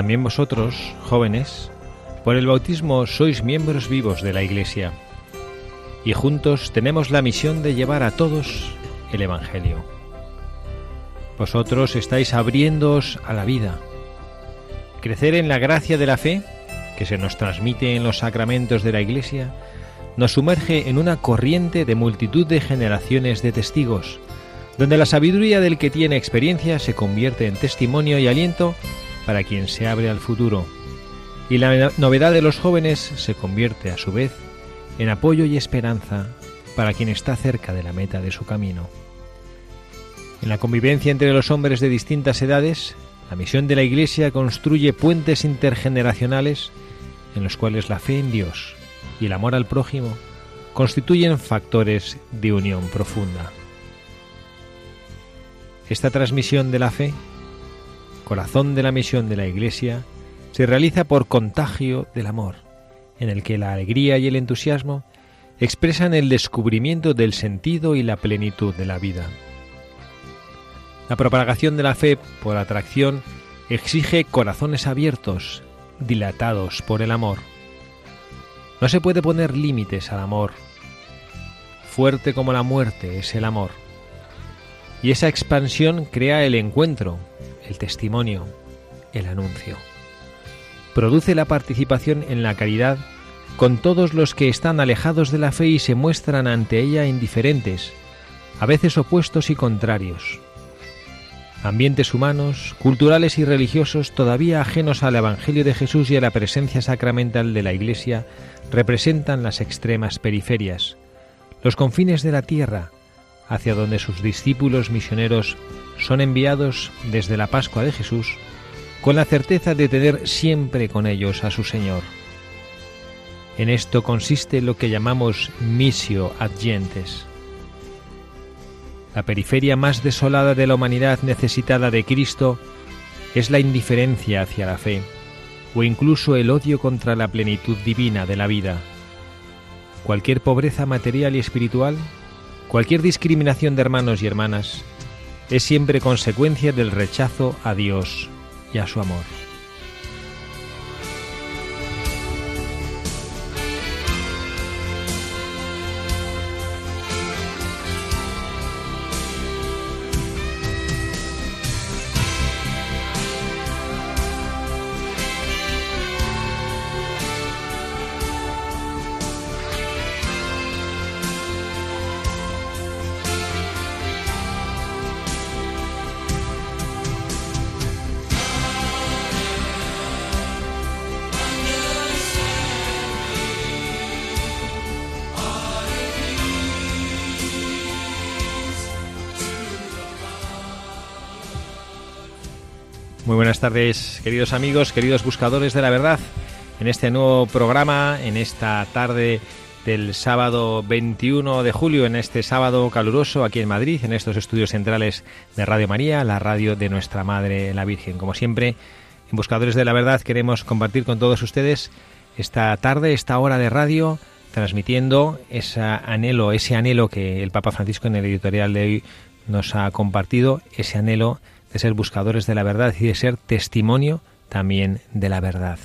También vosotros, jóvenes, por el bautismo sois miembros vivos de la Iglesia y juntos tenemos la misión de llevar a todos el Evangelio. Vosotros estáis abriéndoos a la vida. Crecer en la gracia de la fe, que se nos transmite en los sacramentos de la Iglesia, nos sumerge en una corriente de multitud de generaciones de testigos, donde la sabiduría del que tiene experiencia se convierte en testimonio y aliento para quien se abre al futuro, y la novedad de los jóvenes se convierte a su vez en apoyo y esperanza para quien está cerca de la meta de su camino. En la convivencia entre los hombres de distintas edades, la misión de la Iglesia construye puentes intergeneracionales en los cuales la fe en Dios y el amor al prójimo constituyen factores de unión profunda. Esta transmisión de la fe corazón de la misión de la Iglesia, se realiza por contagio del amor, en el que la alegría y el entusiasmo expresan el descubrimiento del sentido y la plenitud de la vida. La propagación de la fe por atracción exige corazones abiertos, dilatados por el amor. No se puede poner límites al amor. Fuerte como la muerte es el amor. Y esa expansión crea el encuentro, el testimonio, el anuncio. Produce la participación en la caridad con todos los que están alejados de la fe y se muestran ante ella indiferentes, a veces opuestos y contrarios. Ambientes humanos, culturales y religiosos todavía ajenos al Evangelio de Jesús y a la presencia sacramental de la Iglesia representan las extremas periferias, los confines de la tierra, hacia donde sus discípulos misioneros son enviados desde la Pascua de Jesús con la certeza de tener siempre con ellos a su Señor. En esto consiste lo que llamamos missio ad gentes. La periferia más desolada de la humanidad necesitada de Cristo es la indiferencia hacia la fe, o incluso el odio contra la plenitud divina de la vida. Cualquier pobreza material y espiritual, cualquier discriminación de hermanos y hermanas, es siempre consecuencia del rechazo a Dios y a su amor. Tardes, queridos amigos, queridos buscadores de la verdad, en este nuevo programa, en esta tarde del sábado 21 de julio, en este sábado caluroso aquí en Madrid, en estos estudios centrales de Radio María, la radio de nuestra Madre la Virgen. Como siempre, en Buscadores de la Verdad queremos compartir con todos ustedes esta tarde, esta hora de radio, transmitiendo ese anhelo, ese anhelo que el Papa Francisco en el editorial de hoy nos ha compartido, ese anhelo de ser buscadores de la verdad y de ser testimonio también de la verdad.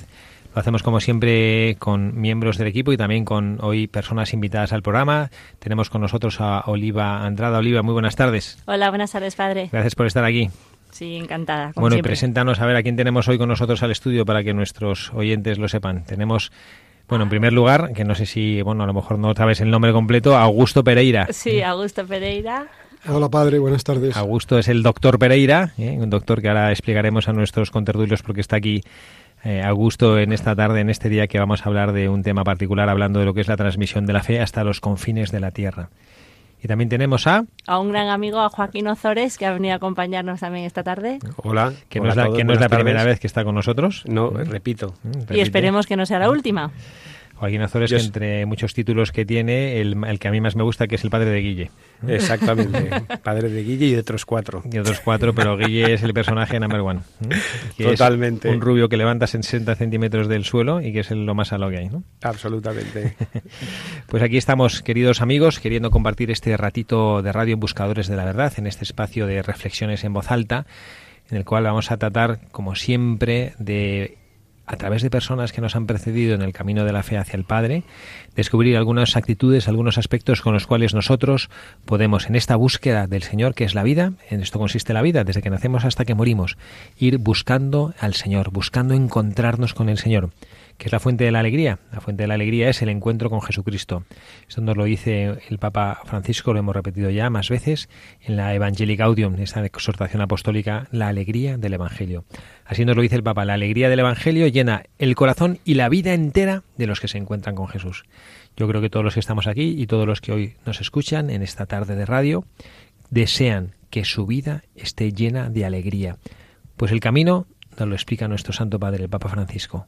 Lo hacemos como siempre con miembros del equipo y también con hoy personas invitadas al programa. Tenemos con nosotros a Oliva Andrada. Oliva, muy buenas tardes. Hola, buenas tardes, padre. Gracias por estar aquí. Sí, encantada. bueno, y preséntanos a ver a quién tenemos hoy con nosotros al estudio para que nuestros oyentes lo sepan. Tenemos bueno, en primer lugar, que no sé si, bueno, a lo mejor no sabes el nombre completo, Augusto Pereira. Sí, Augusto Pereira. Hola padre, buenas tardes. Augusto es el doctor Pereira, ¿eh? un doctor que ahora explicaremos a nuestros contertulios porque está aquí eh, Augusto en esta tarde, en este día que vamos a hablar de un tema particular, hablando de lo que es la transmisión de la fe hasta los confines de la tierra. Y también tenemos a... A un gran amigo, a Joaquín Ozores, que ha venido a acompañarnos también esta tarde. Hola. Que no es la, que no es la primera vez que está con nosotros. No, repito. Mm, y esperemos que no sea la última. Joaquín Azores, entre muchos títulos que tiene, el, que a mí más me gusta, que es el padre de Guille. Exactamente, padre de Guille y de otros cuatro. Y otros cuatro, pero Guille es el personaje number one. Totalmente. un rubio que levanta 60 centímetros del suelo y que es lo más a lo que hay, ¿no? Absolutamente. pues aquí estamos, queridos amigos, queriendo compartir este ratito de radio en Buscadores de la Verdad, en este espacio de reflexiones en voz alta, en el cual vamos a tratar, como siempre, de a través de personas que nos han precedido en el camino de la fe hacia el Padre, descubrir algunas actitudes, algunos aspectos con los cuales nosotros podemos, en esta búsqueda del Señor, que es la vida, en esto consiste la vida, desde que nacemos hasta que morimos, ir buscando al Señor, buscando encontrarnos con el Señor que es la fuente de la alegría. La fuente de la alegría es el encuentro con Jesucristo. Esto nos lo dice el Papa Francisco, lo hemos repetido ya más veces en la Evangelii Gaudium, esta exhortación apostólica, la alegría del Evangelio. Así nos lo dice el Papa, la alegría del Evangelio llena el corazón y la vida entera de los que se encuentran con Jesús. Yo creo que todos los que estamos aquí y todos los que hoy nos escuchan en esta tarde de radio desean que su vida esté llena de alegría. Pues el camino nos lo explica nuestro Santo Padre, el Papa Francisco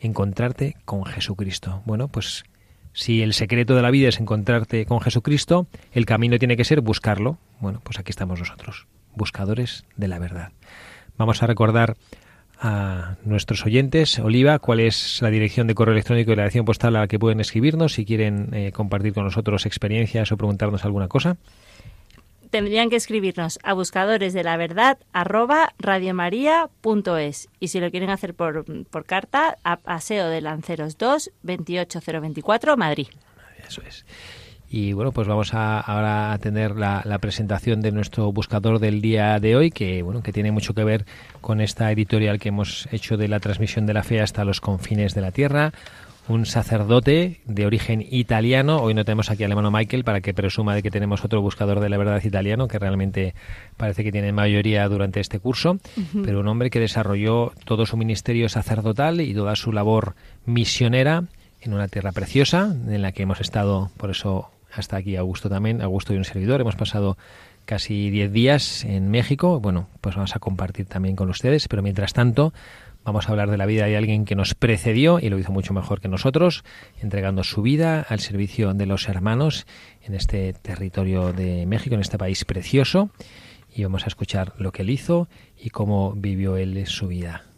encontrarte con Jesucristo. Bueno, pues si el secreto de la vida es encontrarte con Jesucristo, el camino tiene que ser buscarlo. Bueno, pues aquí estamos nosotros, buscadores de la verdad. Vamos a recordar a nuestros oyentes, Oliva, cuál es la dirección de correo electrónico y la dirección postal a la que pueden escribirnos si quieren eh, compartir con nosotros experiencias o preguntarnos alguna cosa tendrían que escribirnos a buscadores de la verdad arroba y si lo quieren hacer por, por carta a Paseo de Lanceros 2 28024 Madrid. Eso es. Y bueno, pues vamos a, ahora a tener la, la, presentación de nuestro buscador del día de hoy, que bueno, que tiene mucho que ver con esta editorial que hemos hecho de la transmisión de la fe hasta los confines de la tierra un sacerdote de origen italiano. Hoy no tenemos aquí al hermano Michael para que presuma de que tenemos otro buscador de la verdad italiano, que realmente parece que tiene mayoría durante este curso, pero un hombre que desarrolló todo su ministerio sacerdotal y toda su labor misionera en una tierra preciosa, en la que hemos estado, por eso hasta aquí Augusto también, Augusto y un servidor, hemos pasado casi 10 días en México, bueno, pues vamos a compartir también con ustedes, pero mientras tanto Vamos a hablar de la vida de alguien que nos precedió y lo hizo mucho mejor que nosotros, entregando su vida al servicio de los hermanos en este territorio de México, en este país precioso. Y vamos a escuchar lo que él hizo y cómo vivió él su vida.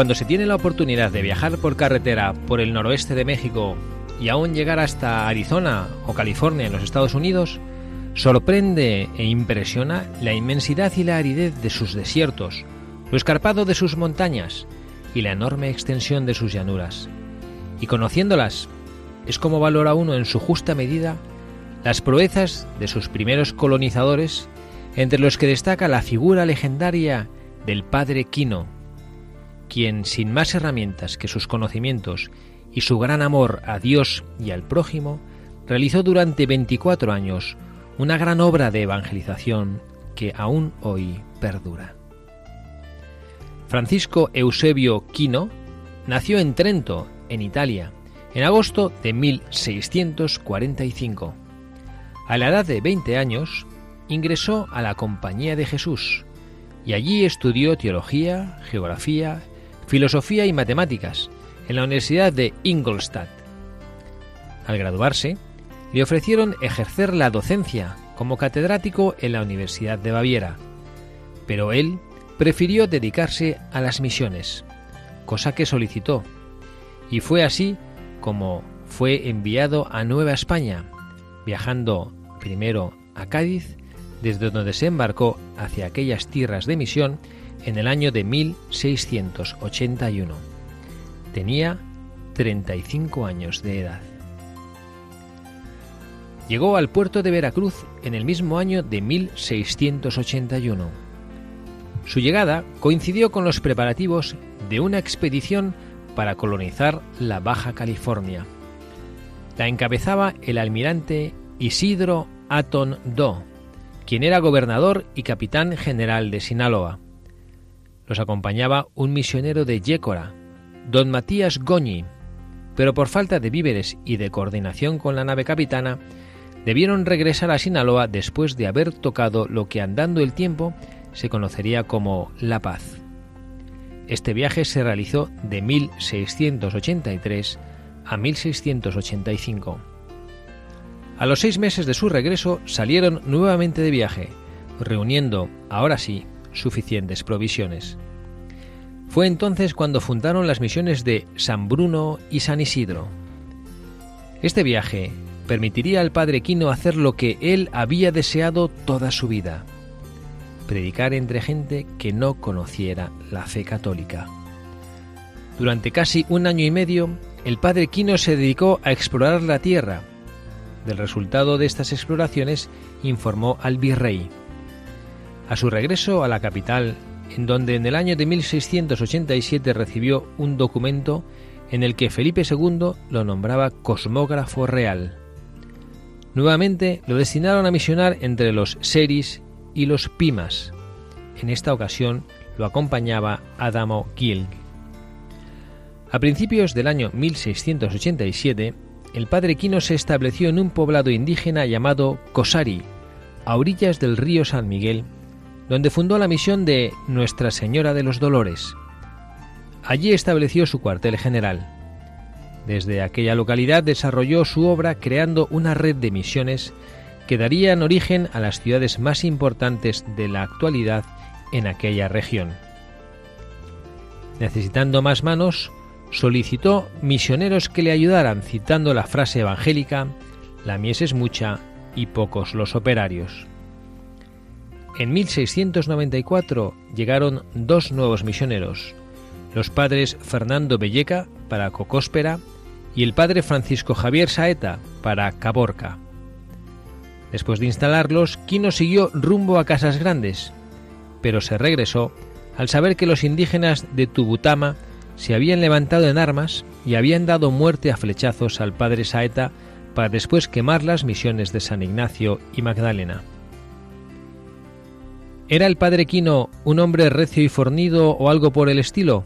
Cuando se tiene la oportunidad de viajar por carretera por el noroeste de México y aún llegar hasta Arizona o California en los Estados Unidos, sorprende e impresiona la inmensidad y la aridez de sus desiertos, lo escarpado de sus montañas y la enorme extensión de sus llanuras. Y conociéndolas, es como valora uno en su justa medida las proezas de sus primeros colonizadores, entre los que destaca la figura legendaria del padre Quino, quien sin más herramientas que sus conocimientos y su gran amor a Dios y al prójimo, realizó durante 24 años una gran obra de evangelización que aún hoy perdura. Francisco Eusebio Quino nació en Trento, en Italia, en agosto de 1645. A la edad de 20 años, ingresó a la Compañía de Jesús y allí estudió teología, geografía filosofía y matemáticas en la Universidad de Ingolstadt. Al graduarse, le ofrecieron ejercer la docencia como catedrático en la Universidad de Baviera, pero él prefirió dedicarse a las misiones, cosa que solicitó, y fue así como fue enviado a Nueva España, viajando primero a Cádiz, desde donde se embarcó hacia aquellas tierras de misión en el año de 1681. Tenía 35 años de edad. Llegó al puerto de Veracruz en el mismo año de 1681. Su llegada coincidió con los preparativos de una expedición para colonizar la Baja California. La encabezaba el almirante Isidro Aton Do, quien era gobernador y capitán general de Sinaloa. Los acompañaba un misionero de Yécora, don Matías Goñi, pero por falta de víveres y de coordinación con la nave capitana, debieron regresar a Sinaloa después de haber tocado lo que andando el tiempo se conocería como La Paz. Este viaje se realizó de 1683 a 1685. A los seis meses de su regreso salieron nuevamente de viaje, reuniendo, ahora sí, suficientes provisiones. Fue entonces cuando fundaron las misiones de San Bruno y San Isidro. Este viaje permitiría al padre Quino hacer lo que él había deseado toda su vida, predicar entre gente que no conociera la fe católica. Durante casi un año y medio, el padre Quino se dedicó a explorar la tierra. Del resultado de estas exploraciones informó al virrey. A su regreso a la capital, en donde en el año de 1687 recibió un documento en el que Felipe II lo nombraba cosmógrafo real. Nuevamente lo destinaron a misionar entre los Seris y los Pimas. En esta ocasión lo acompañaba Adamo Gilg. A principios del año 1687, el padre Quino se estableció en un poblado indígena llamado Cosari, a orillas del río San Miguel, donde fundó la misión de Nuestra Señora de los Dolores. Allí estableció su cuartel general. Desde aquella localidad desarrolló su obra creando una red de misiones que darían origen a las ciudades más importantes de la actualidad en aquella región. Necesitando más manos, solicitó misioneros que le ayudaran citando la frase evangélica, la mies es mucha y pocos los operarios. En 1694 llegaron dos nuevos misioneros, los padres Fernando Belleca para Cocóspera y el padre Francisco Javier Saeta para Caborca. Después de instalarlos, Quino siguió rumbo a Casas Grandes, pero se regresó al saber que los indígenas de Tubutama se habían levantado en armas y habían dado muerte a flechazos al padre Saeta para después quemar las misiones de San Ignacio y Magdalena. ¿Era el padre Quino un hombre recio y fornido o algo por el estilo?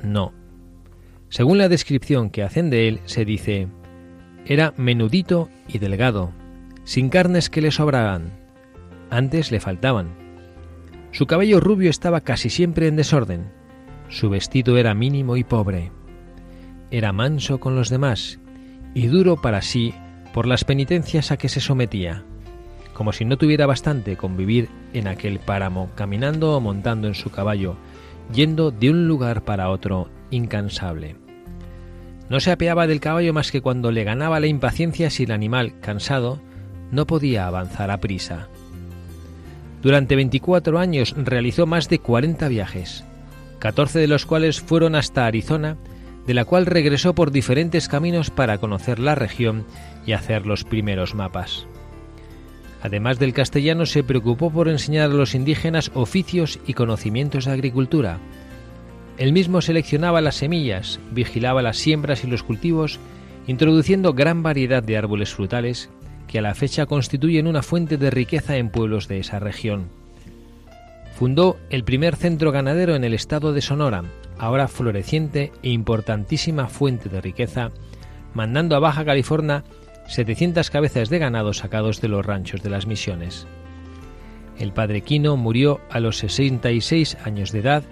No. Según la descripción que hacen de él, se dice, era menudito y delgado, sin carnes que le sobraban. Antes le faltaban. Su cabello rubio estaba casi siempre en desorden. Su vestido era mínimo y pobre. Era manso con los demás y duro para sí por las penitencias a que se sometía, como si no tuviera bastante con vivir en aquel páramo, caminando o montando en su caballo, yendo de un lugar para otro incansable. No se apeaba del caballo más que cuando le ganaba la impaciencia si el animal, cansado, no podía avanzar a prisa. Durante 24 años realizó más de 40 viajes, 14 de los cuales fueron hasta Arizona, de la cual regresó por diferentes caminos para conocer la región y hacer los primeros mapas. Además del castellano, se preocupó por enseñar a los indígenas oficios y conocimientos de agricultura. Él mismo seleccionaba las semillas, vigilaba las siembras y los cultivos, introduciendo gran variedad de árboles frutales que a la fecha constituyen una fuente de riqueza en pueblos de esa región. Fundó el primer centro ganadero en el estado de Sonora, ahora floreciente e importantísima fuente de riqueza, mandando a Baja California 700 cabezas de ganado sacados de los ranchos de las misiones. El padre Quino murió a los 66 años de edad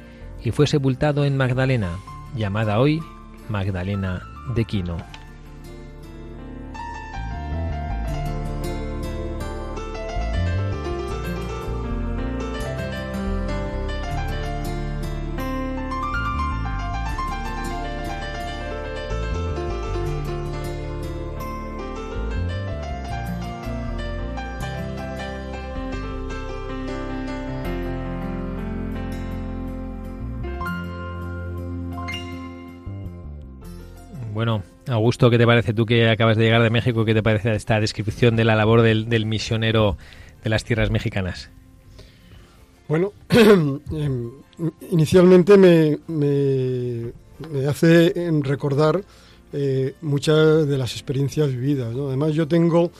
y fue sepultado en Magdalena, llamada hoy Magdalena de Quino. Augusto, ¿qué te parece tú que acabas de llegar de México? ¿Qué te parece esta descripción de la labor del, misionero de las tierras mexicanas? Bueno, em, inicialmente me, hace recordar eh, muchas de las experiencias vividas. Además, yo tengo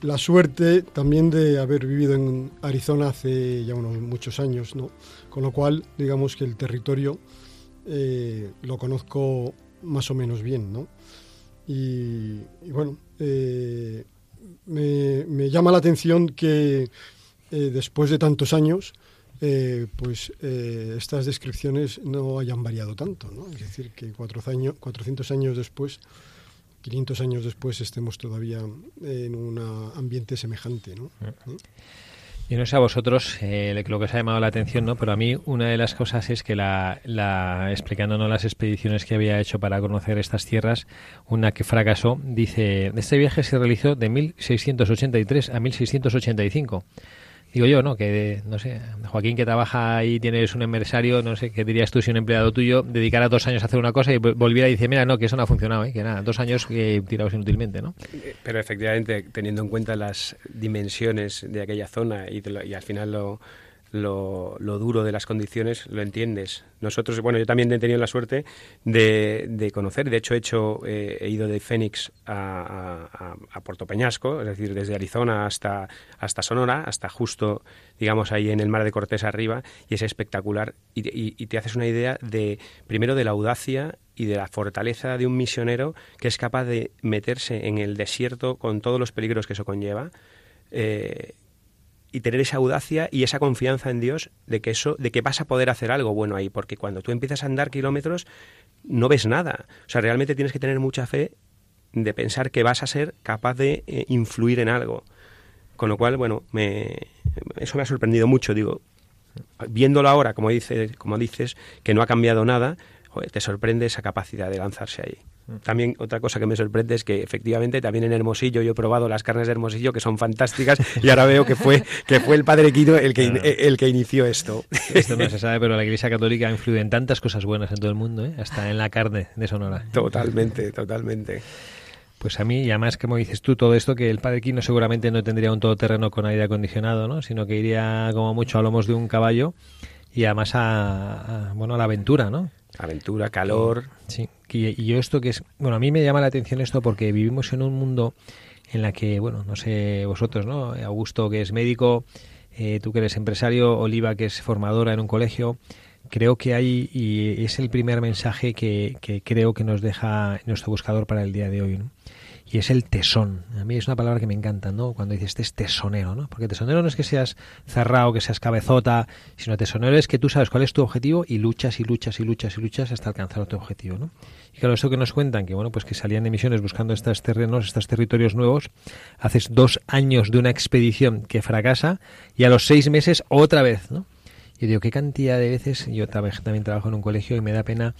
la suerte también de haber vivido en Arizona hace ya unos muchos años, ¿no? con lo cual, digamos que el territorio eh, lo conozco más o menos bien, ¿no? Y, bueno, eh, me, llama la atención que eh, después de tantos años, eh, pues estas descripciones no hayan variado tanto, ¿no? Es decir, que cuatro años, 400 años después, 500 años después, estemos todavía en un ambiente semejante, ¿no? Yo no sé a vosotros eh, lo que os ha llamado la atención, ¿no? Pero a mí una de las cosas es que la, la explicándonos las expediciones que había hecho para conocer estas tierras, una que fracasó, dice, este viaje se realizó de 1683 a 1685 digo yo, ¿no? Que, no sé, Joaquín que trabaja ahí, tienes un empresario, no sé, ¿qué dirías tú si un empleado tuyo dedicara dos años a hacer una cosa y volviera y dice, mira, no, que eso no ha funcionado, ¿eh? que nada, dos años que tirados inútilmente, ¿no? Pero efectivamente, teniendo en cuenta las dimensiones de aquella zona y, y al final lo, lo, duro de las condiciones, lo entiendes. Nosotros, bueno, yo también he tenido la suerte de, conocer, de hecho he, hecho, eh, he ido de Fénix a, Puerto Peñasco, es decir, desde Arizona hasta, hasta Sonora, hasta justo, digamos, ahí en el mar de Cortés arriba, y es espectacular. Y, te haces una idea de, primero, de la audacia y de la fortaleza de un misionero que es capaz de meterse en el desierto con todos los peligros que eso conlleva. Eh, y tener esa audacia y esa confianza en Dios de que eso, de que vas a poder hacer algo bueno ahí, porque cuando tú empiezas a andar kilómetros no ves nada. O sea, realmente tienes que tener mucha fe de pensar que vas a ser capaz de eh, influir en algo. Con lo cual, bueno, me, eso me ha sorprendido mucho. Digo, viéndolo ahora, como, dice, como dices, que no ha cambiado nada, te sorprende esa capacidad de lanzarse ahí. También otra cosa que me sorprende es que efectivamente también en Hermosillo yo he probado las carnes de Hermosillo que son fantásticas y ahora veo que fue que fue el padre Quino el que el que inició esto. Esto no se sabe, pero la Iglesia Católica influye en tantas cosas buenas en todo el mundo, ¿eh? hasta en la carne de Sonora. Totalmente, totalmente. Pues a mí, y además, como dices tú, todo esto que el padre Quino seguramente no tendría un todoterreno con aire acondicionado, ¿no? sino que iría como mucho a lomos de un caballo y además a, bueno, a la aventura, ¿no? Aventura, calor. Sí, y, yo esto que es, bueno, a mí me llama la atención esto porque vivimos en un mundo en la que, bueno, no sé vosotros, ¿no? Augusto que es médico, eh, tú que eres empresario, Oliva que es formadora en un colegio, creo que hay, y es el primer mensaje que, que creo que nos deja nuestro buscador para el día de hoy, ¿no? Y es el tesón. A mí es una palabra que me encanta, ¿no? Cuando dices este es tesonero, ¿no? Porque tesonero no es que seas cerrado, que seas cabezota, sino tesonero es que tú sabes cuál es tu objetivo y luchas y luchas y luchas y luchas hasta alcanzar tu objetivo, ¿no? Y claro, eso que nos cuentan, que bueno, pues que salían de misiones buscando estos terrenos, estos territorios nuevos, haces dos años de una expedición que fracasa y a los seis meses otra vez, ¿no? Y digo, ¿qué cantidad de veces? Yo también trabajo en un colegio y me da pena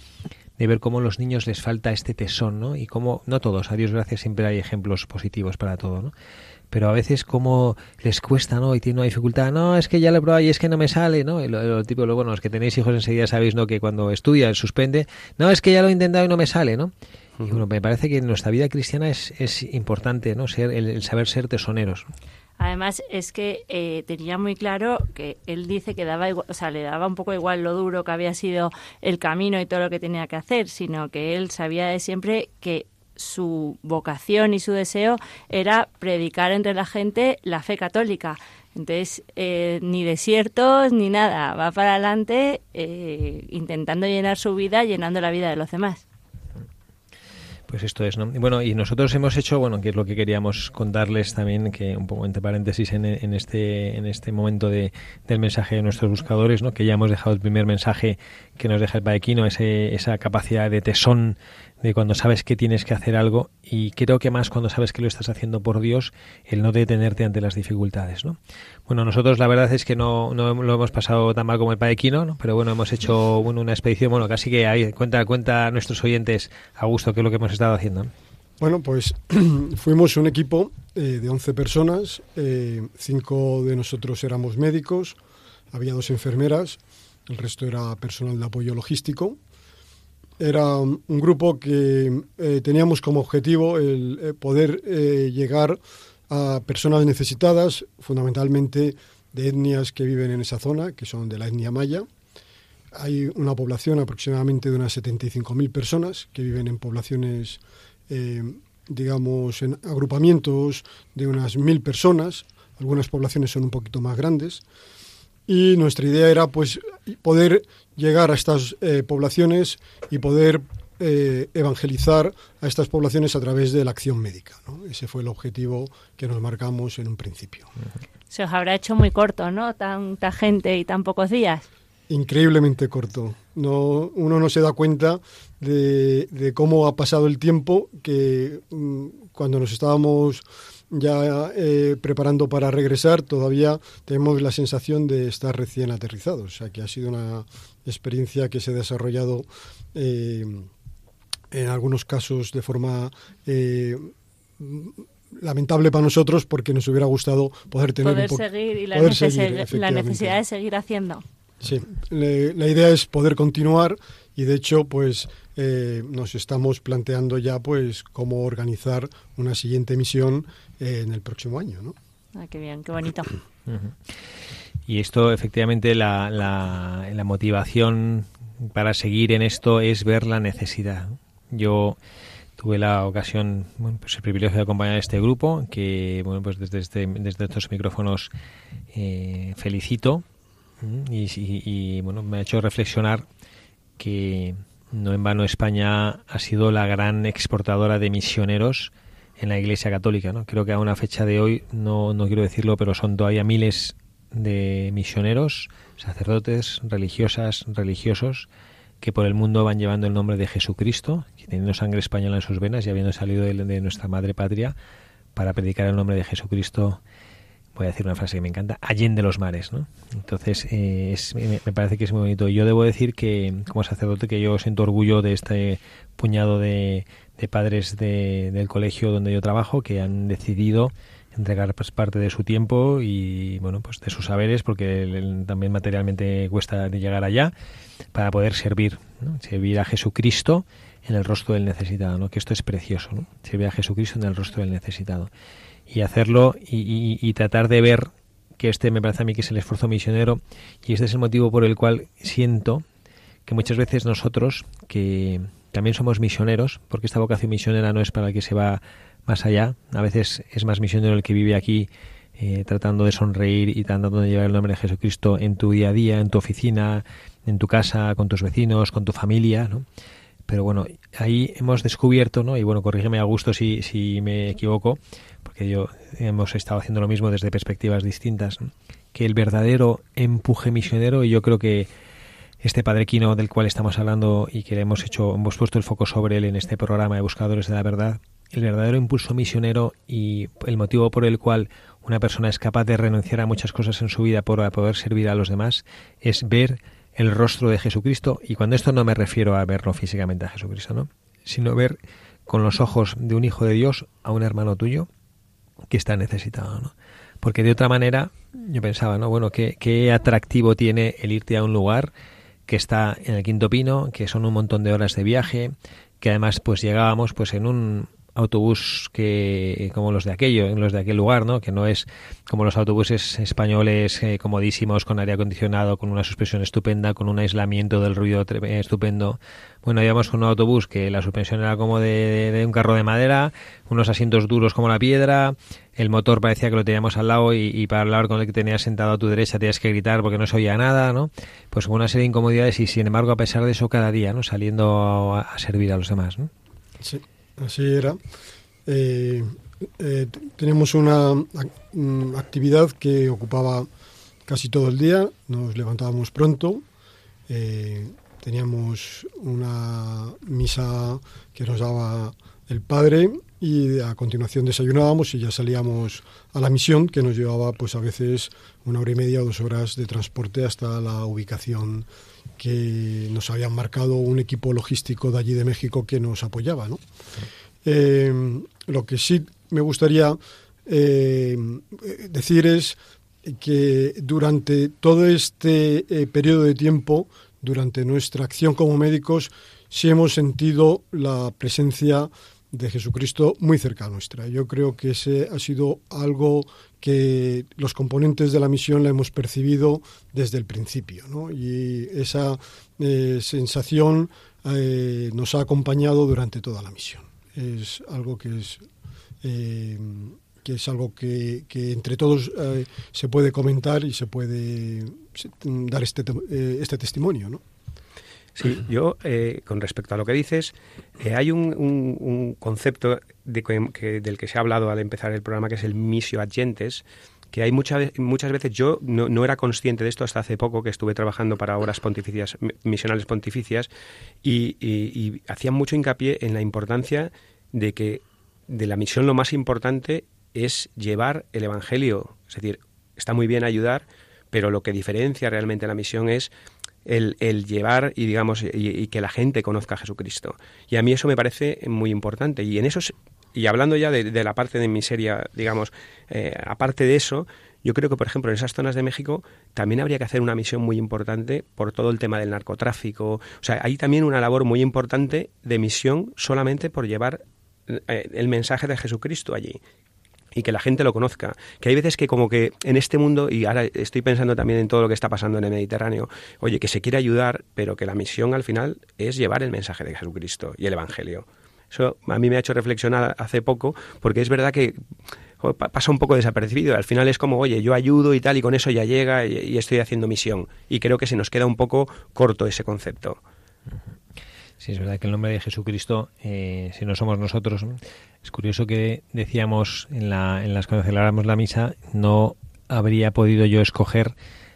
de ver cómo a los niños les falta este tesón, ¿no? Y cómo, no todos, a Dios gracias, siempre hay ejemplos positivos para todo, ¿no? Pero a veces como les cuesta, ¿no? Y tiene una dificultad, no, es que ya lo he probado y es que no me sale, ¿no? Y lo, tipo, lo, bueno, los que tenéis hijos enseguida sabéis, ¿no? Que cuando estudia, suspende, no, es que ya lo he intentado y no me sale, ¿no? Y bueno, me parece que en nuestra vida cristiana es, es importante, ¿no? Ser, el, el saber ser tesoneros. Además, es que eh, tenía muy claro que él dice que daba igual, o sea, le daba un poco igual lo duro que había sido el camino y todo lo que tenía que hacer, sino que él sabía de siempre que su vocación y su deseo era predicar entre la gente la fe católica. Entonces, eh, ni desiertos ni nada, va para adelante eh, intentando llenar su vida, llenando la vida de los demás. Pues esto es, ¿no? Y bueno, y nosotros hemos hecho, bueno, que es lo que queríamos contarles también, que un poco entre paréntesis en, en este en este momento de, del mensaje de nuestros buscadores, ¿no? Que ya hemos dejado el primer mensaje que nos deja el paequino, ese, esa capacidad de tesón de cuando sabes que tienes que hacer algo y creo que más cuando sabes que lo estás haciendo por Dios, el no detenerte ante las dificultades, ¿no? Bueno, nosotros la verdad es que no, no lo hemos pasado tan mal como el paequino, ¿no? Pero bueno, hemos hecho una expedición, bueno, casi que ahí cuenta cuenta a nuestros oyentes a gusto qué es lo que hemos estado haciendo. Bueno, pues fuimos un equipo eh, de 11 personas, eh, cinco de nosotros éramos médicos, había dos enfermeras, el resto era personal de apoyo logístico era un grupo que eh, teníamos como objetivo el eh, poder eh, llegar a personas necesitadas, fundamentalmente de etnias que viven en esa zona, que son de la etnia maya. Hay una población aproximadamente de unas 75.000 personas que viven en poblaciones, digamos, en agrupamientos de unas 1.000 personas. Algunas poblaciones son un poquito más grandes y nuestra idea era pues poder llegar a estas eh, poblaciones y poder eh, evangelizar a estas poblaciones a través de la acción médica. Ese fue el objetivo que nos marcamos en un principio. Se os habrá hecho muy corto, ¿no? Tanta gente y tan pocos días. Increíblemente corto. No, uno no se da cuenta de, de cómo ha pasado el tiempo que mm, cuando nos estábamos ya eh, preparando para regresar, todavía tenemos la sensación de estar recién aterrizados. O sea, que ha sido una experiencia que se ha desarrollado eh, en algunos casos de forma eh, lamentable para nosotros porque nos hubiera gustado poder tener poder seguir y la, necesidad de seguir haciendo. Sí, la idea es poder continuar y de hecho pues eh, nos estamos planteando ya pues cómo organizar una siguiente misión eh, en el próximo año, ¿no? Ah, qué bien, qué bonito. Y esto, efectivamente, la, la, motivación para seguir en esto es ver la necesidad. Yo tuve la ocasión, bueno, pues el privilegio de acompañar a este grupo, que, bueno, pues desde, este, desde estos micrófonos eh, felicito y, y, bueno, me ha hecho reflexionar que no en vano España ha sido la gran exportadora de misioneros en la Iglesia Católica. ¿no? Creo que a una fecha de hoy, no, no quiero decirlo, pero son todavía miles de misioneros, sacerdotes, religiosas, religiosos, que por el mundo van llevando el nombre de Jesucristo, teniendo sangre española en sus venas y habiendo salido de nuestra madre patria para predicar el nombre de Jesucristo voy a decir una frase que me encanta, allende los mares, ¿no? Entonces, eh, me, parece que es muy bonito. Yo debo decir que, como sacerdote, que yo siento orgullo de este puñado de, padres del colegio donde yo trabajo que han decidido entregar pues, parte de su tiempo y, bueno, pues de sus saberes, porque también materialmente cuesta llegar allá, para poder servir, servir a Jesucristo en el rostro del necesitado, ¿no? Que esto es precioso, ¿no? Servir a Jesucristo en el rostro del necesitado y hacerlo y, tratar de ver que este me parece a mí que es el esfuerzo misionero y este es el motivo por el cual siento que muchas veces nosotros, que también somos misioneros, porque esta vocación misionera no es para el que se va más allá, a veces es más misionero el que vive aquí eh, tratando de sonreír y tratando de llevar el nombre de Jesucristo en tu día a día, en tu oficina, en tu casa, con tus vecinos, con tu familia, ¿no? Pero bueno, ahí hemos descubierto, ¿no? Y bueno, corrígeme a gusto si, si me equivoco, porque yo hemos estado haciendo lo mismo desde perspectivas distintas, que el verdadero empuje misionero, y yo creo que este Padre Quino del cual estamos hablando y que hemos hecho, hemos puesto el foco sobre él en este programa de Buscadores de la Verdad, el verdadero impulso misionero y el motivo por el cual una persona es capaz de renunciar a muchas cosas en su vida para poder servir a los demás es ver el rostro de Jesucristo y cuando esto no me refiero a verlo físicamente a Jesucristo, ¿no? sino ver con los ojos de un hijo de Dios a un hermano tuyo que está necesitado, ¿no? Porque de otra manera, yo pensaba, ¿no? Bueno, ¿qué, qué atractivo tiene el irte a un lugar que está en el Quinto Pino, que son un montón de horas de viaje, que además pues llegábamos pues en un autobús que como los de aquello, los de aquel lugar, ¿no? Que no es como los autobuses españoles eh, comodísimos con aire acondicionado, con una suspensión estupenda, con un aislamiento del ruido estupendo. Bueno, íbamos con un autobús que la suspensión era como de, un carro de madera, unos asientos duros como la piedra, el motor parecía que lo teníamos al lado y, para hablar con el que tenías sentado a tu derecha tenías que gritar porque no se oía nada, ¿no? Pues una serie de incomodidades y sin embargo a pesar de eso cada día, ¿no? Saliendo a, a servir a los demás, ¿no? Sí. Así era. Eh, eh, teníamos una mm, actividad que ocupaba casi todo el día, nos levantábamos pronto, eh, teníamos una misa que nos daba el padre y a continuación desayunábamos y ya salíamos a la misión que nos llevaba pues a veces una hora y media o dos horas de transporte hasta la ubicación que nos habían marcado un equipo logístico de allí de México que nos apoyaba. ¿no? Eh, lo que sí me gustaría eh, decir es que durante todo este eh, periodo de tiempo, durante nuestra acción como médicos, sí hemos sentido la presencia de Jesucristo muy cerca a nuestra. Yo creo que ese ha sido algo que los componentes de la misión la hemos percibido desde el principio, ¿no? y esa eh, sensación nos ha acompañado durante toda la misión. Es algo que es eh, algo que, entre todos eh, se puede comentar y se puede dar este, eh, este testimonio. Sí, yo, con respecto a lo que dices, hay un, concepto de que, del que se ha hablado al empezar el programa, que es el misio agentes, que hay muchas muchas veces, yo no, era consciente de esto hasta hace poco, que estuve trabajando para obras pontificias, misionales pontificias, y, y hacían mucho hincapié en la importancia de que de la misión lo más importante es llevar el Evangelio. Es decir, está muy bien ayudar, pero lo que diferencia realmente la misión es el, llevar y digamos y, que la gente conozca a Jesucristo. Y a mí eso me parece muy importante. Y en eso y hablando ya de, la parte de miseria, digamos, eh, aparte de eso, yo creo que, por ejemplo, en esas zonas de México también habría que hacer una misión muy importante por todo el tema del narcotráfico. O sea, hay también una labor muy importante de misión solamente por llevar eh, el mensaje de Jesucristo allí y que la gente lo conozca. Que hay veces que como que en este mundo, y ahora estoy pensando también en todo lo que está pasando en el Mediterráneo, oye, que se quiere ayudar, pero que la misión al final es llevar el mensaje de Jesucristo y el Evangelio. Eso a mí me ha hecho reflexionar hace poco, porque es verdad que pasa un poco desapercibido. Al final es como, oye, yo ayudo y tal, y con eso ya llega y estoy haciendo misión. Y creo que se nos queda un poco corto ese concepto. Sí, es verdad que el nombre de Jesucristo, eh, si no somos nosotros, es curioso que decíamos en, la, en las cuando celebrábamos la misa, no habría podido yo escoger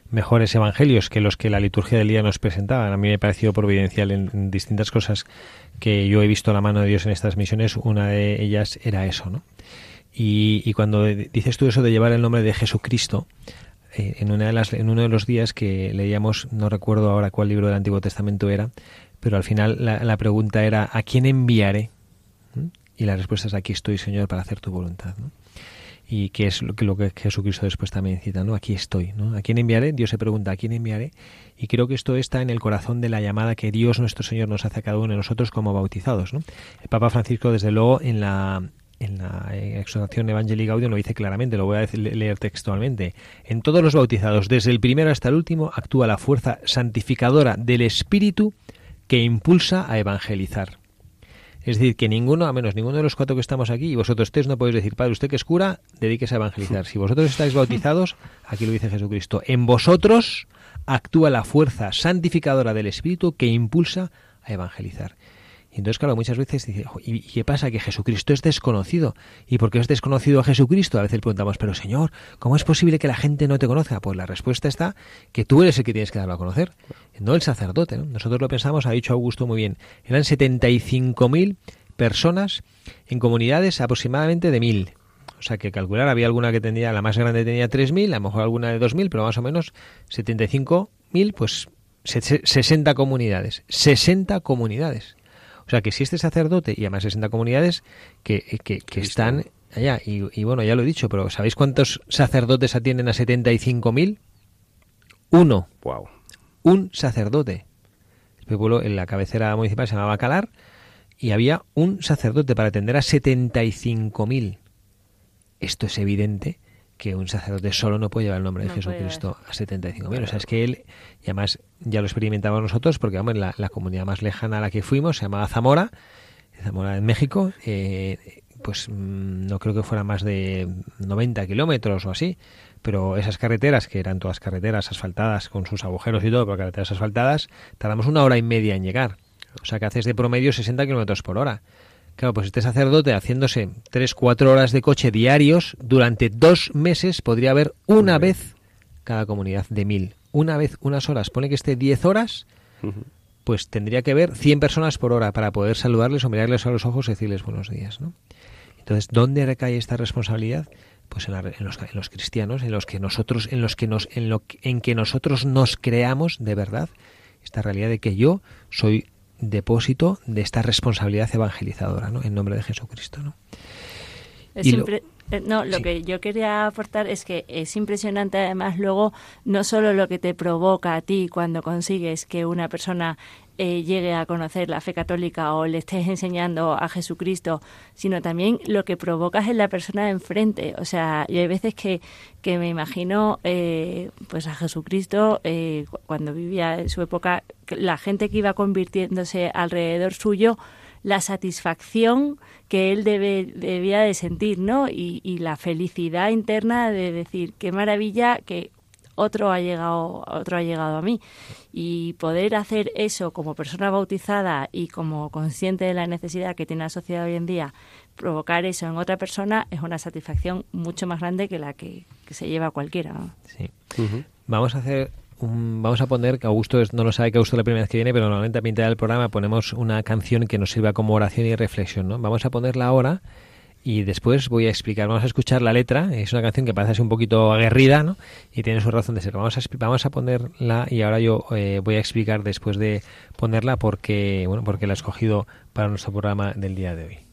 mejores evangelios que los que la liturgia del día nos presentaba. A mí me ha parecido providencial en, distintas cosas que yo he visto la mano de Dios en estas misiones. Una de ellas era eso, ¿no? Y, y cuando dices tú eso de llevar el nombre de Jesucristo, eh, en, una de las, en uno de los días que leíamos, no recuerdo ahora cuál libro del Antiguo Testamento era, pero al final la, pregunta era ¿a quién enviaré? ¿Mm? Y la respuesta es aquí estoy, Señor, para hacer tu voluntad. Y que es lo que, lo que Jesucristo después también cita, ¿no? Aquí estoy, ¿no? ¿A quién enviaré? Dios se pregunta, ¿a quién enviaré? Y creo que esto está en el corazón de la llamada que Dios nuestro Señor nos hace a cada uno de nosotros como bautizados, ¿no? El Papa Francisco, desde luego, en la, en la exhortación Evangelii Gaudium lo dice claramente, lo voy a leer textualmente. En todos los bautizados, desde el primero hasta el último, actúa la fuerza santificadora del Espíritu que impulsa a evangelizar. Es decir, que ninguno, a menos ninguno de los cuatro que estamos aquí, y vosotros tres no podéis decir, Padre, usted que es cura, dedíquese a evangelizar. Si vosotros estáis bautizados, aquí lo dice Jesucristo, en vosotros actúa la fuerza santificadora del Espíritu que impulsa a evangelizar. Y entonces, claro, muchas veces dice, ¿y qué pasa? Que Jesucristo es desconocido. ¿Y por qué es desconocido a Jesucristo? A veces preguntamos, pero Señor, ¿cómo es posible que la gente no te conozca? Pues la respuesta está que tú eres el que tienes que darlo a conocer, no el sacerdote. Nosotros lo pensamos, ha dicho Augusto muy bien, eran 75.000 personas en comunidades aproximadamente de mil. O sea que calcular, había alguna que tenía, la más grande tenía 3.000, a lo mejor alguna de 2.000, pero más o menos 75.000, pues 60 comunidades. 60 comunidades. O sea, que si este sacerdote, y además 60 comunidades que, que, están allá, y, bueno, ya lo he dicho, pero ¿sabéis cuántos sacerdotes atienden a 75.000? Uno. Wow. Un sacerdote. El pueblo en la cabecera municipal se llamaba Calar y había un sacerdote para atender a 75.000. Esto es evidente que un sacerdote solo no puede llevar el nombre de Jesucristo a 75.000. O sea, es que él, y además ya lo experimentamos nosotros, porque vamos, la, la comunidad más lejana a la que fuimos se llamaba Zamora, Zamora en México, eh, pues mm, no creo que fuera más de 90 kilómetros o así, pero esas carreteras, que eran todas carreteras asfaltadas con sus agujeros y todo, pero carreteras asfaltadas, tardamos una hora y media en llegar. O sea que haces de promedio 60 kilómetros por hora. Claro, pues este sacerdote haciéndose tres, cuatro horas de coche diarios, durante dos meses podría haber una vez cada comunidad de mil. Una vez, unas horas. Pone que esté diez horas, pues tendría que ver 100 personas por hora para poder saludarles o mirarles a los ojos y decirles buenos días, ¿no? Entonces, ¿dónde recae esta responsabilidad? Pues en, los, cristianos, en los que nosotros, en los que nos, en lo en que nosotros nos creamos de verdad esta realidad de que yo soy depósito de esta responsabilidad evangelizadora, ¿no? En nombre de Jesucristo, ¿no? Eh, no, lo que yo quería aportar es que es impresionante además luego no solo lo que te provoca a ti cuando consigues que una persona eh, llegue a conocer la fe católica o le estés enseñando a Jesucristo, sino también lo que provocas en la persona de enfrente. O sea, yo hay veces que, que me imagino eh, pues a Jesucristo cuando vivía en su época, la gente que iba convirtiéndose alrededor suyo, la satisfacción que él debe, debía de sentir, ¿no? Y, y, la felicidad interna de decir, qué maravilla que otro ha llegado, otro ha llegado a mí. Y poder hacer eso como persona bautizada y como consciente de la necesidad que tiene la sociedad hoy en día, provocar eso en otra persona es una satisfacción mucho más grande que la que, se lleva cualquiera. Sí. Vamos a hacer vamos a poner, que Augusto no lo sabe que Augusto la primera vez que viene, pero normalmente a pintar el programa ponemos una canción que nos sirva como oración y reflexión, ¿no? Vamos a ponerla ahora y después voy a explicar, vamos a escuchar la letra, es una canción que parece así un poquito aguerrida, ¿no? Y tiene su razón de ser. Vamos a, vamos a ponerla y ahora yo eh, voy a explicar después de ponerla porque, bueno, porque la he escogido para nuestro programa del día de hoy.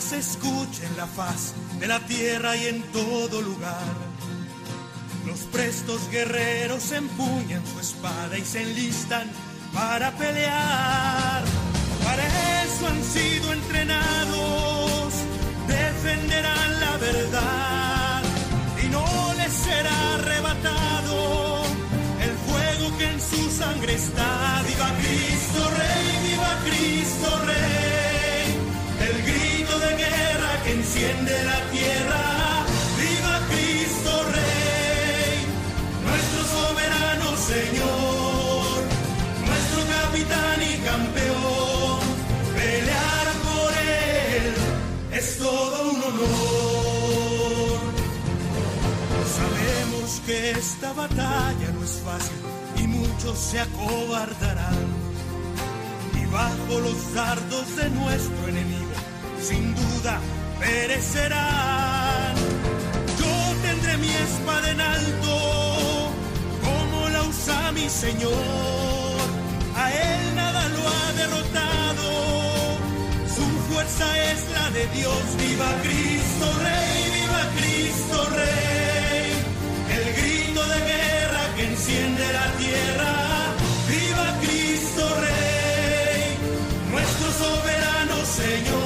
Se escucha en la faz de la tierra y en todo lugar. Los prestos guerreros empuñan su espada y se enlistan para pelear. Para eso han sido entrenados, defenderán la verdad y no les será arrebatado el fuego que en su sangre está. Viva Cristo Rey, viva Cristo Rey, de guerra que enciende la tierra. Viva Cristo Rey, nuestro soberano Señor, nuestro capitán y campeón. Pelear por él es todo un honor. Sabemos que esta batalla no es fácil y muchos se acobardarán. Y bajo los dardos de nuestro enemigo, sin duda perecerán. Yo tendré mi espada en alto, como la usa mi Señor. A él nada lo ha derrotado, su fuerza es la de Dios. Viva Cristo Rey, viva Cristo Rey. El grito de guerra que enciende la tierra. Viva Cristo Rey, nuestro soberano Señor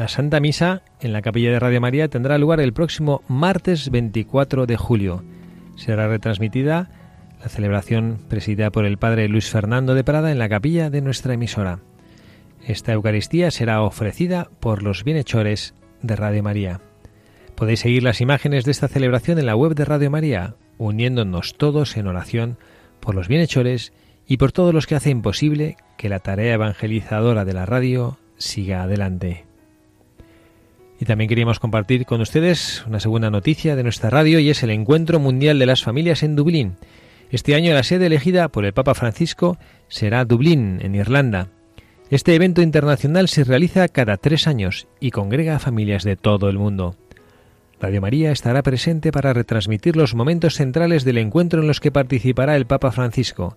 La Santa Misa en la capilla de Radio María tendrá lugar el próximo martes 24 de julio. Será retransmitida la celebración presidida por el Padre Luis Fernando de Prada en la capilla de nuestra emisora. Esta Eucaristía será ofrecida por los bienhechores de Radio María. Podéis seguir las imágenes de esta celebración en la web de Radio María, uniéndonos todos en oración por los bienhechores y por todos los que hacen posible que la tarea evangelizadora de la radio siga adelante. Y también queríamos compartir con ustedes una segunda noticia de nuestra radio y es el Encuentro Mundial de las Familias en Dublín. Este año la sede elegida por el Papa Francisco será Dublín, en Irlanda. Este evento internacional se realiza cada tres años y congrega a familias de todo el mundo. Radio María estará presente para retransmitir los momentos centrales del encuentro en los que participará el Papa Francisco.